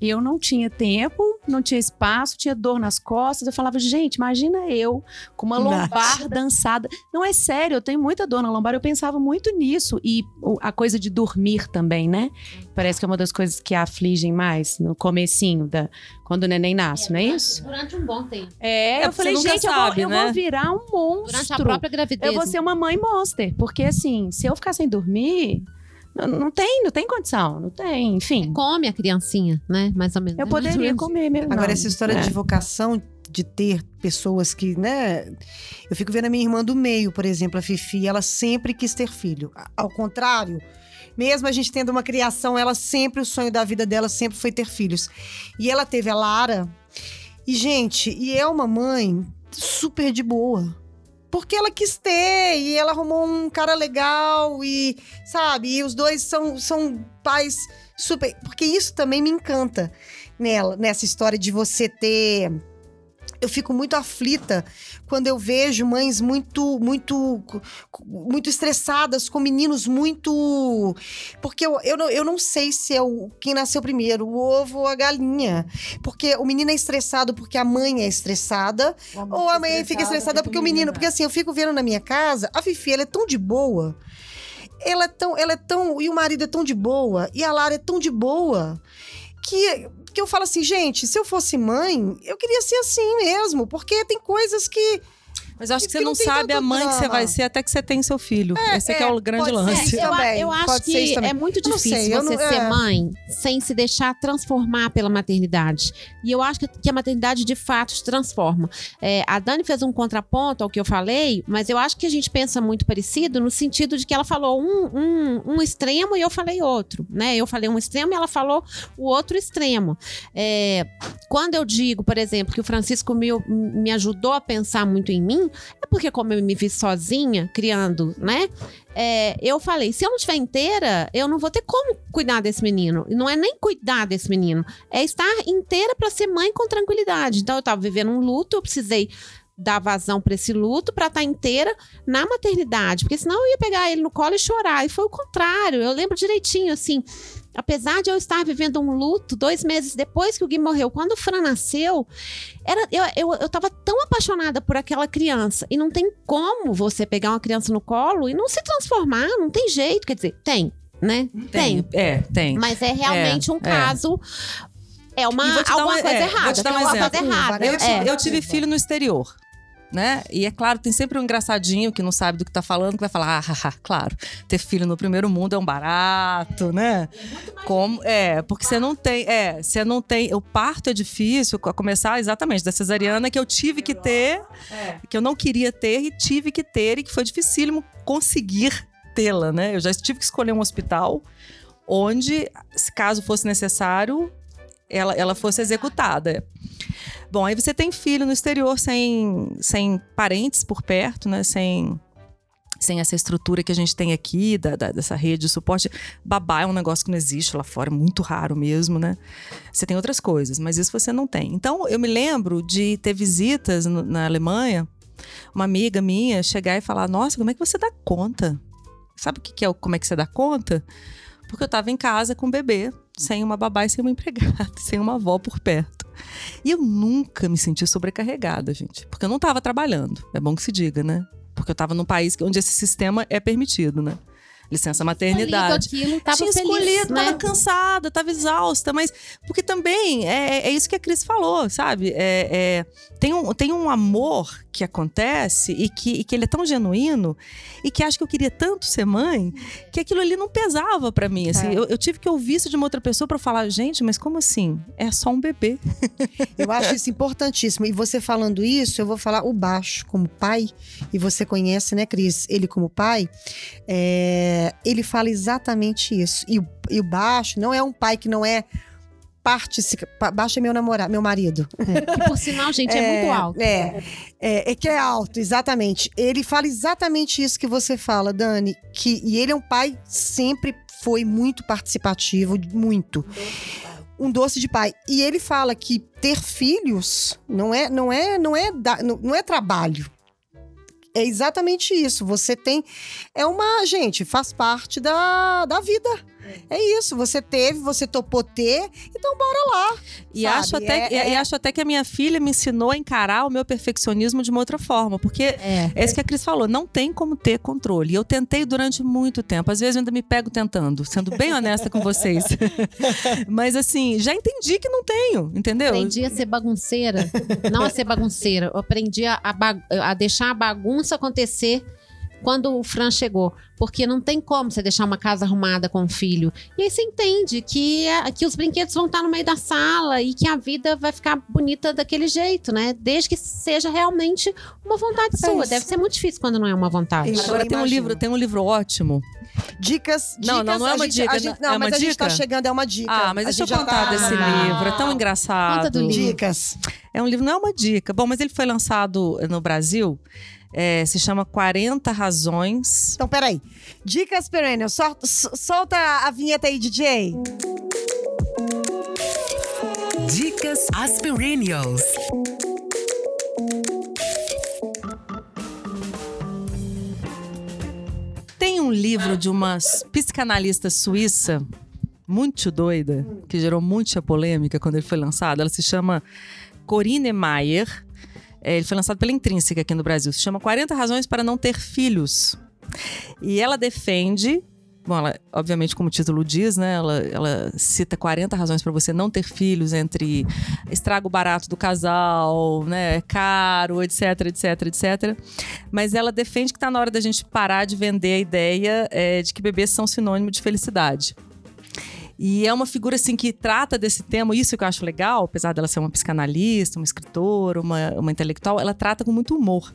S4: Eu não tinha tempo, não tinha espaço, tinha dor nas costas. Eu falava, gente, imagina eu com uma lombar dançada. Não é sério, eu tenho muita dor na lombar. Eu pensava muito nisso. E a coisa de dormir também, né? Parece que é uma das coisas que afligem mais no comecinho, da, quando o neném nasce, não é isso?
S5: Durante um bom tempo.
S4: É,
S1: É,
S4: eu falei, gente, eu,
S1: sabe,
S4: vou, eu
S1: né?
S4: vou virar um monstro.
S5: Durante a própria gravidez.
S4: Eu vou ser uma mãe monster. Porque assim, se eu ficar sem dormir, não, não tem, não tem condição, não tem, enfim.
S5: Come a criancinha, né? Mais ou menos.
S4: Eu poderia
S5: menos
S4: comer mesmo.
S3: Agora,
S4: não.
S3: essa história
S4: É.
S3: de vocação, de ter pessoas que, né? Eu fico vendo a minha irmã do meio, por exemplo, a Fifi, ela sempre quis ter filho. Ao contrário Mesmo a gente tendo uma criação, ela sempre, o sonho da vida dela sempre foi ter filhos. E ela teve a Lara. E, gente, e é uma mãe super de boa. Porque ela quis ter, e ela arrumou um cara legal, e, sabe, e os dois são, são pais super. Porque isso também me encanta nela, nessa história de você ter eu fico muito aflita quando eu vejo mães muito, muito, muito estressadas com meninos muito. Porque eu, eu, não, eu não sei se é o, quem nasceu primeiro, o ovo ou a galinha. Porque o menino é estressado porque a mãe é estressada, ou a mãe fica estressada porque o menino. Porque assim, eu fico vendo na minha casa, a Fifi, ela é tão de boa. Ela é tão, ela é tão. E o marido é tão de boa. E a Lara é tão de boa. Que porque eu falo assim, gente, se eu fosse mãe, eu queria ser assim mesmo, porque tem coisas que
S1: mas acho que, você não,
S3: não
S1: sabe a mãe que você
S3: drama.
S1: vai ser até que você tem seu filho.
S3: É,
S1: Esse é, que
S3: é,
S1: o grande
S3: pode
S1: lance.
S3: ser.
S5: eu,
S3: também,
S5: eu acho
S3: pode
S5: que
S3: também.
S5: é muito difícil
S3: sei,
S5: você
S3: não-
S5: ser
S3: é.
S5: mãe sem se deixar transformar pela maternidade. E eu acho que, que a maternidade de fato te transforma. É, a Dani fez um contraponto ao que eu falei, mas eu acho que a gente pensa muito parecido no sentido de que ela falou um, um, um extremo e eu falei outro. Né? Eu falei um extremo e ela falou o outro extremo. É, quando eu digo, por exemplo, que o Francisco me, me ajudou a pensar muito em mim, é porque como eu me vi sozinha, criando, né? É, eu falei, se eu não estiver inteira, eu não vou ter como cuidar desse menino. E não é nem cuidar desse menino, é estar inteira para ser mãe com tranquilidade. Então eu tava vivendo um luto, eu precisei dar vazão para esse luto para estar inteira na maternidade, porque senão eu ia pegar ele no colo e chorar. E foi o contrário. Eu lembro direitinho assim, apesar de eu estar vivendo um luto dois meses depois que o Gui morreu, quando o Fran nasceu, era, eu, eu, eu tava tão apaixonada por aquela criança. E não tem como você pegar uma criança no colo e não se transformar, não tem jeito. Quer dizer, tem, né? Tem.
S1: É, tem.
S5: Mas é realmente
S1: É,
S5: um
S1: é.
S5: caso. É uma
S1: te dar
S5: alguma
S1: um-
S5: coisa
S1: é, vou
S5: errada.
S1: te dar
S5: tem
S1: um
S5: alguma
S1: exemplo.
S5: coisa errada.
S1: Eu,
S5: É.
S1: eu tive filho no exterior. Né? E é claro, tem sempre um engraçadinho que não sabe do que tá falando, que vai falar, ah, haha, claro, ter filho no primeiro mundo é um barato, né? Como, é, porque você não tem, é, você não tem, o parto é difícil, a começar exatamente da cesariana que eu tive que ter, que eu não queria ter e tive que ter e que foi dificílimo conseguir tê-la, né? Eu já tive que escolher um hospital onde, se caso fosse necessário, ela, ela fosse executada. Bom, aí você tem filho no exterior sem, sem parentes por perto, né? Sem, sem essa estrutura que a gente tem aqui, da, da- dessa rede de suporte. Babá é um negócio que não existe lá fora, é muito raro mesmo, né? Você tem outras coisas, mas isso você não tem. Então, eu me lembro de ter visitas na Alemanha, uma amiga minha chegar e falar: Nossa, como é que você dá conta? Sabe o que, é o como é que você dá conta? Porque eu tava em casa com um bebê, sem uma babá e sem uma empregada, sem uma avó por perto. E eu nunca me senti sobrecarregada, gente. Porque eu não tava trabalhando. É bom que se diga, né? Porque eu tava num país onde esse sistema é permitido, né? Licença maternidade.
S5: Escolhido aquilo, tava
S1: tinha
S5: feliz,
S1: escolhido,
S5: né?
S1: tava cansada, tava exausta, mas porque também é, é isso que a Cris falou, sabe? É, é- tem, um, tem um amor que acontece e que, e que ele é tão genuíno e que acho que eu queria tanto ser mãe que aquilo ali não pesava pra mim. Assim,
S3: É.
S1: eu, eu tive que ouvir isso de uma outra pessoa pra falar, gente, mas como assim? É só um bebê.
S3: Eu acho isso importantíssimo. E você falando isso, eu vou falar o baixo como pai, e você conhece, né, Cris? Ele como pai, é, ele fala exatamente isso. E, e o baixo não é um pai que não é parte. Baixo é meu namorado, meu marido.
S5: Que, por sinal, gente, é, muito alto.
S3: É, é, é que é alto, exatamente. Ele fala exatamente isso que você fala, Dani. Que, e ele é um pai sempre foi muito participativo, muito. Um doce de pai. E ele fala que ter filhos não é, não é, não é, não, não é trabalho. É exatamente isso. Você tem. É uma. Gente, faz parte da, da vida. É isso. Você teve, você topou ter, então bora lá.
S1: E
S3: Sabe,
S1: acho, até,
S3: é-
S1: que- e
S3: é-
S1: acho até que a minha filha me ensinou a encarar o meu perfeccionismo de uma outra forma. Porque
S5: É.
S1: é isso que a Cris falou, não tem como ter controle. E eu tentei durante muito tempo. Às vezes eu ainda me pego tentando, sendo bem honesta com vocês. Mas assim, já entendi que não tenho, entendeu?
S5: Aprendi a ser bagunceira. Não a ser bagunceira. Eu aprendi a, a a deixar a bagunça acontecer quando o Fran chegou. porque não tem como você deixar uma casa arrumada com um filho. E aí você entende que, a- que os brinquedos vão estar no meio da sala e que a vida vai ficar bonita daquele jeito, né? Desde que seja realmente uma vontade
S3: É
S5: sua.
S3: isso.
S5: Deve ser muito difícil quando não é uma vontade.
S3: Eu
S1: Agora tem um livro, tem um livro ótimo.
S3: Dicas,
S1: Não,
S3: dicas,
S1: não, não é
S3: a
S1: uma
S3: gente-
S1: dica,
S3: a gente-
S1: não-
S3: não,
S1: é
S3: mas
S1: uma
S3: a gente tá
S1: dica?
S3: chegando, é uma dica.
S1: Ah, mas
S3: A
S1: deixa eu
S3: gente já
S1: contar
S3: tá-
S1: desse livro. É tão engraçado.
S5: Conta do livro.
S3: Dicas.
S1: É um livro, não é uma dica. Bom, mas ele foi lançado no Brasil. É, se chama 40 Razões.
S3: Então, peraí. Dicas Perennial. Sol- solta a vinheta aí, DJ.
S2: Dicas Aspirinios.
S1: Tem um livro de uma psicanalista suíça muito doida, que gerou muita polêmica quando ele foi lançado. Ela se chama Corine Mayer. É, ele foi lançado pela Intrínseca aqui no Brasil. Se chama 40 Razões para Não Ter Filhos. E ela defende. Bom, ela, obviamente, como o título diz, né? Ela, ela cita 40 razões para você não ter filhos, entre estrago barato do casal, né? Caro, etc, etc, etc. Mas ela defende que está na hora da gente parar de vender a ideia é, de que bebês são sinônimo de felicidade. E é uma figura assim que trata desse tema, isso que eu acho legal, apesar dela ser uma psicanalista, uma escritora, uma, uma intelectual, ela trata com muito humor.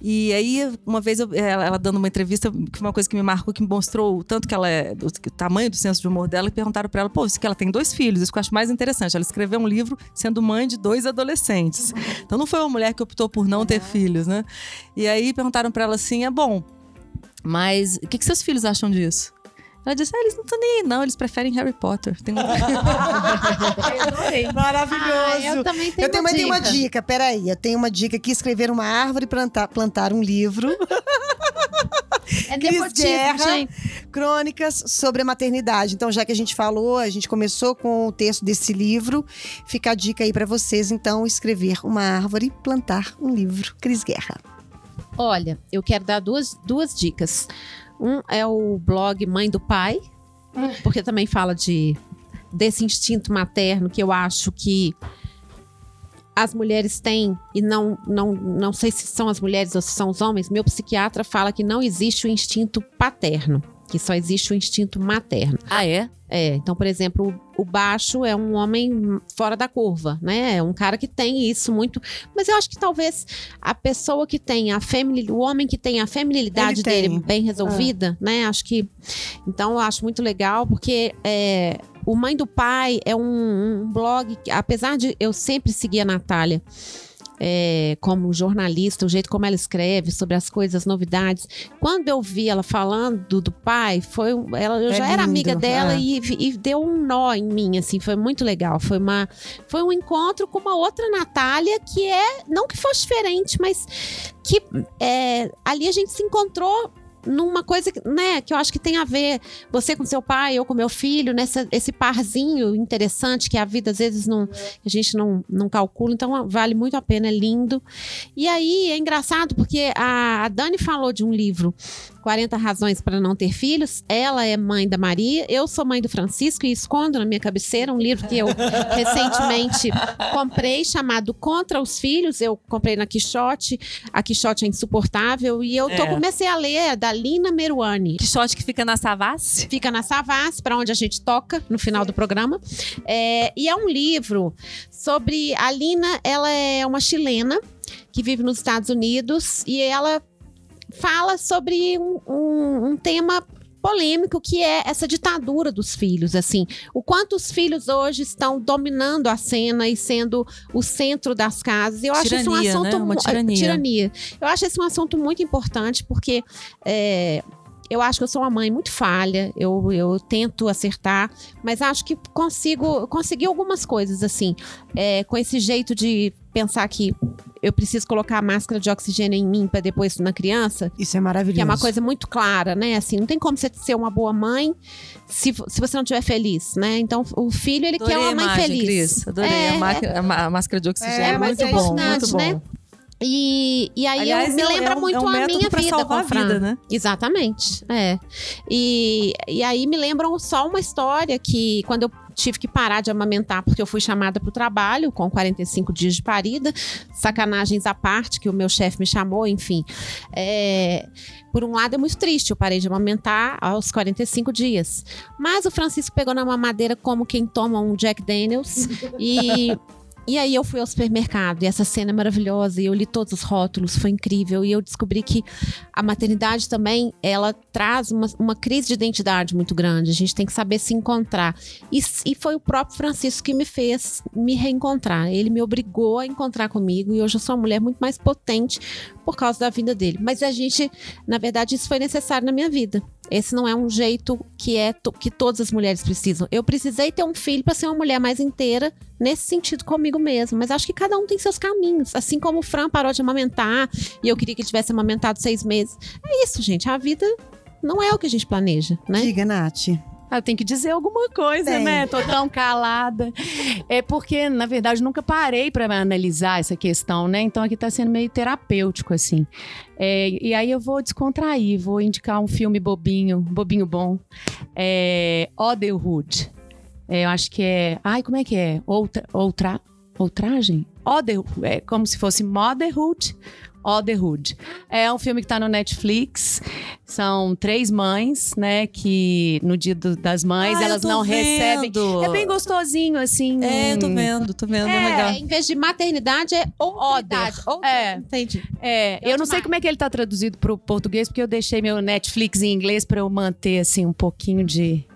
S1: E aí, uma vez, eu- ela, ela dando uma entrevista, que uma coisa que me marcou, que me mostrou o tanto que ela é, o, tamanho do senso de humor dela, e perguntaram pra ela, pô, isso que ela tem dois filhos, isso que eu acho mais interessante. Ela escreveu um livro sendo mãe de dois adolescentes. Então não foi uma mulher que optou por não ter filhos, né? E aí perguntaram pra ela assim: é bom, mas o que, que seus filhos acham disso? Ela disse: ah, eles não estão nem aí, não, eles preferem Harry Potter. Tem um-
S3: Maravilhoso.
S5: Ah, eu também tenho
S3: eu tenho,
S5: uma
S3: tenho uma
S5: dica.
S3: dica, peraí. Eu tenho uma dica aqui: escrever uma árvore e plantar, plantar um livro.
S5: É
S3: Cris Guerra.
S5: gente.
S3: Crônicas sobre a maternidade. Então, já que a gente falou, a gente começou com o texto desse livro. Fica a dica aí pra vocês, então, escrever uma árvore e plantar um livro. Cris Guerra.
S5: Olha, eu quero dar duas, duas dicas. Um é o blog Mãe do Pai, porque também fala de desse instinto materno que eu acho que as mulheres têm, e não, não, não sei se são as mulheres ou se são os homens, meu psiquiatra fala que não existe o instinto paterno, que só existe o instinto materno.
S1: ah, é?
S5: É, então, por exemplo, o, o baixo é um homem fora da curva, né? É um cara que tem isso muito. Mas eu acho que talvez a pessoa que tem a feminil, o homem que tem a feminilidade
S3: tem.
S5: dele bem resolvida, né? Acho que. Então, eu acho muito legal, porque é, o Mãe do Pai é um, um blog, que, apesar de eu sempre seguir a Natália. É, como jornalista, o jeito como ela escreve sobre as coisas, as novidades. Quando eu vi ela falando do, pai, foi ela, eu
S3: É
S5: já era
S3: lindo,
S5: amiga dela
S3: é.
S5: e, e deu um nó em mim, assim, foi muito legal. Foi uma, foi um encontro com uma outra Natália que é não que fosse diferente, mas que é, ali a gente se encontrou numa coisa né, que eu acho que tem a ver você com seu pai, eu com meu filho, nessa esse parzinho interessante que a vida às vezes não a gente não, não calcula, então vale muito a pena, é lindo. E aí é engraçado porque a, a Dani falou de um livro 40 razões para não ter filhos. Ela é mãe da Maria, eu sou mãe do Francisco e escondo na minha cabeceira um livro que eu recentemente comprei chamado Contra os Filhos. Eu comprei na Quixote. A Quixote é insuportável e eu tô,
S1: É.
S5: comecei a ler é da Lina Meruane.
S1: Quixote que fica na Savassi?
S5: Fica na Savassi, para onde a gente toca no final do programa. É, e é um livro sobre a Lina, ela é uma chilena que vive nos Estados Unidos e ela fala sobre um, um- um tema polêmico que é essa ditadura dos filhos, assim, o quanto os filhos hoje estão dominando a cena e sendo o centro das casas. Eu acho isso um
S1: Tirania,
S5: assunto
S1: né? Uma
S5: mu-
S1: tirania.
S5: tirania. Eu acho esse um assunto muito importante porque é, eu acho que eu sou uma mãe muito falha, eu, eu tento acertar, mas acho que consigo consegui algumas coisas, assim, é, com esse jeito de pensar que eu preciso colocar a máscara de oxigênio em mim para depois na criança,
S3: Isso é maravilhoso.
S5: que é uma coisa muito clara, né? Assim, não tem como você ser uma boa mãe se, se você não estiver feliz, né? Então, o filho, ele
S1: Adorei
S5: quer
S1: a
S5: uma mãe
S1: imagem,
S5: feliz.
S1: Cris. Adorei
S5: É,
S1: a, máquina- a máscara de oxigênio.
S3: É, mas
S1: muito
S3: é
S1: bom, muito bom.
S5: né? E, e aí
S1: Aliás,
S5: eu, me
S1: é
S5: lembra
S1: é um,
S5: muito
S1: é um
S5: a minha vida com o Fran.
S1: a vida, né?
S5: Exatamente, é. E, e aí me lembram só uma história que quando eu tive que parar de amamentar porque eu fui chamada para o trabalho com 45 dias de parida, sacanagens à parte que o meu chefe me chamou, enfim. É, por um lado é muito triste, eu parei de amamentar aos 45 dias. Mas o Francisco pegou na mamadeira como quem toma um Jack Daniels e e aí eu fui ao supermercado e essa cena é maravilhosa e eu li todos os rótulos, foi incrível. E eu descobri que a maternidade também, ela traz uma, uma crise de identidade muito grande, a gente tem que saber se encontrar. E, e foi o próprio Francisco que me fez me reencontrar, ele me obrigou a encontrar comigo e hoje eu sou uma mulher muito mais potente por causa da vida dele, mas a gente, na verdade isso foi necessário na minha vida. Esse não é um jeito que é que todas as mulheres precisam. Eu precisei ter um filho para ser uma mulher mais inteira nesse sentido comigo mesma. Mas acho que cada um tem seus caminhos. Assim como o Fran parou de amamentar e eu queria que ele tivesse amamentado seis meses. É isso, gente. A vida não é o que a gente planeja, né?
S3: Diga, Nath.
S4: Ah, Eu tenho que dizer alguma coisa,
S3: Tem.
S4: né? Tô tão calada. É porque, na verdade, nunca parei para analisar essa questão, né? Então aqui tá sendo meio terapêutico, assim. É, e aí eu vou descontrair, vou indicar um filme bobinho, bobinho bom. É, Otherhood. É, eu acho que é. Ai, como é que é? Outra. Outra. Outragem? Other, é como se fosse Motherhood. Otherhood. É um filme que tá no Netflix. São três mães, né? Que no dia do- das mães
S1: Ah, eu
S4: elas não recebem.
S1: vendo.
S4: É bem gostosinho, assim.
S1: É, eu tô vendo, tô vendo, é,
S4: É,
S1: legal.
S5: em vez de maternidade, é outridade. Outra-
S4: É.
S5: Entendi.
S4: É, eu não sei como é que ele tá traduzido pro português, porque eu deixei meu Netflix em inglês para eu manter, assim, um pouquinho de,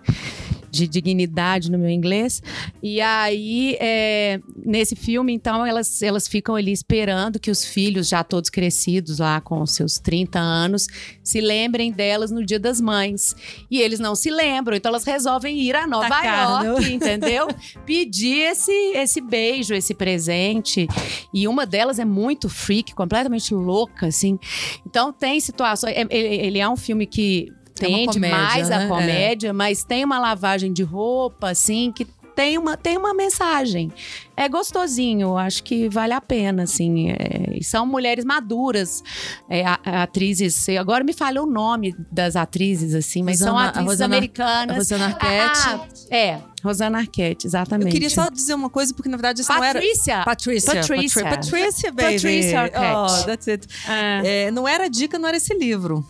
S4: de dignidade no meu inglês. E aí, é, nesse filme, então, elas, elas ficam ali esperando que os filhos, já todos crescidos lá com seus 30 anos, se lembrem delas no Dia das Mães. E eles não se lembram, então elas resolvem ir a Nova
S1: Tacar,
S4: York, entendeu? Pedir esse, esse beijo, esse presente. E uma delas é muito freak, completamente louca, assim. Então tem situações. é- Ele, ele é um filme que
S1: É
S4: tende
S1: comédia,
S4: mais
S1: né?
S4: a comédia, mas tem uma lavagem de roupa, assim, que tem uma, tem uma mensagem. É gostosinho, acho que vale a pena, assim. é, são mulheres maduras, é, atrizes. Agora me falhou o nome das atrizes, assim, mas são
S1: Rosana- a
S4: atrizes
S1: Rosana-
S4: americanas.
S1: A Rosana Arquette.
S4: Ah, é, Rosana Arquette, exatamente.
S1: eu queria só dizer uma coisa, porque na verdade isso não era.
S4: Patrícia!
S1: Patrícia.
S4: Patrícia.
S1: Patrícia, baby.
S4: Patrícia Arquette.
S1: Oh, that's it.
S4: É.
S1: É, não era a dica, não era esse livro.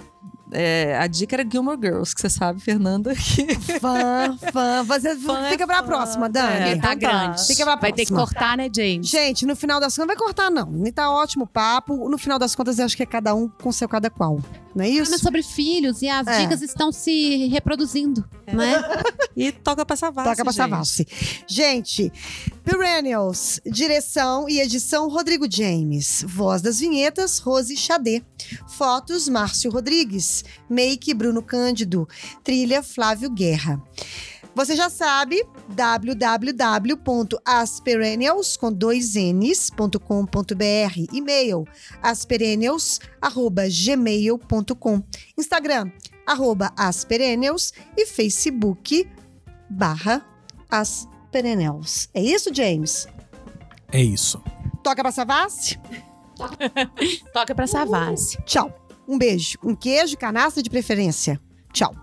S1: É, a dica era Gilmore Girls, que você sabe, Fernanda. Que...
S3: Fã, fã. Você
S1: Fã é
S3: fica pra
S1: fã.
S3: próxima,
S1: É,
S3: Dani.
S4: tá
S1: então tá.
S4: grande.
S3: Fica pra
S4: Vai ter que
S3: próxima.
S4: cortar, né, James?
S3: Gente, no final das contas, não vai cortar, não. E tá ótimo o papo. No final das contas, eu acho que é cada um com seu cada qual. Não é
S5: Mas
S3: isso?
S5: sobre filhos e as
S3: É.
S5: dicas estão se reproduzindo, né?
S1: E toca pra Savassi,
S3: Toca pra
S1: gente.
S3: Savassi. Gente, Perennials, direção e edição Rodrigo James. Voz das vinhetas, Rose Xadê. Fotos, Márcio Rodrigues. Make, Bruno Cândido. Trilha, Flávio Guerra. Você já sabe, www.asperennials, com dois N's.com.br. E-mail, asperennials.gmail.com. Instagram, arroba asperennials e Facebook, barra asperennials. É isso, James?
S6: É isso.
S3: Toca pra Savassi?
S4: Toca pra Savassi.
S3: Tchau. Um beijo. Um queijo, canastra de preferência. Tchau.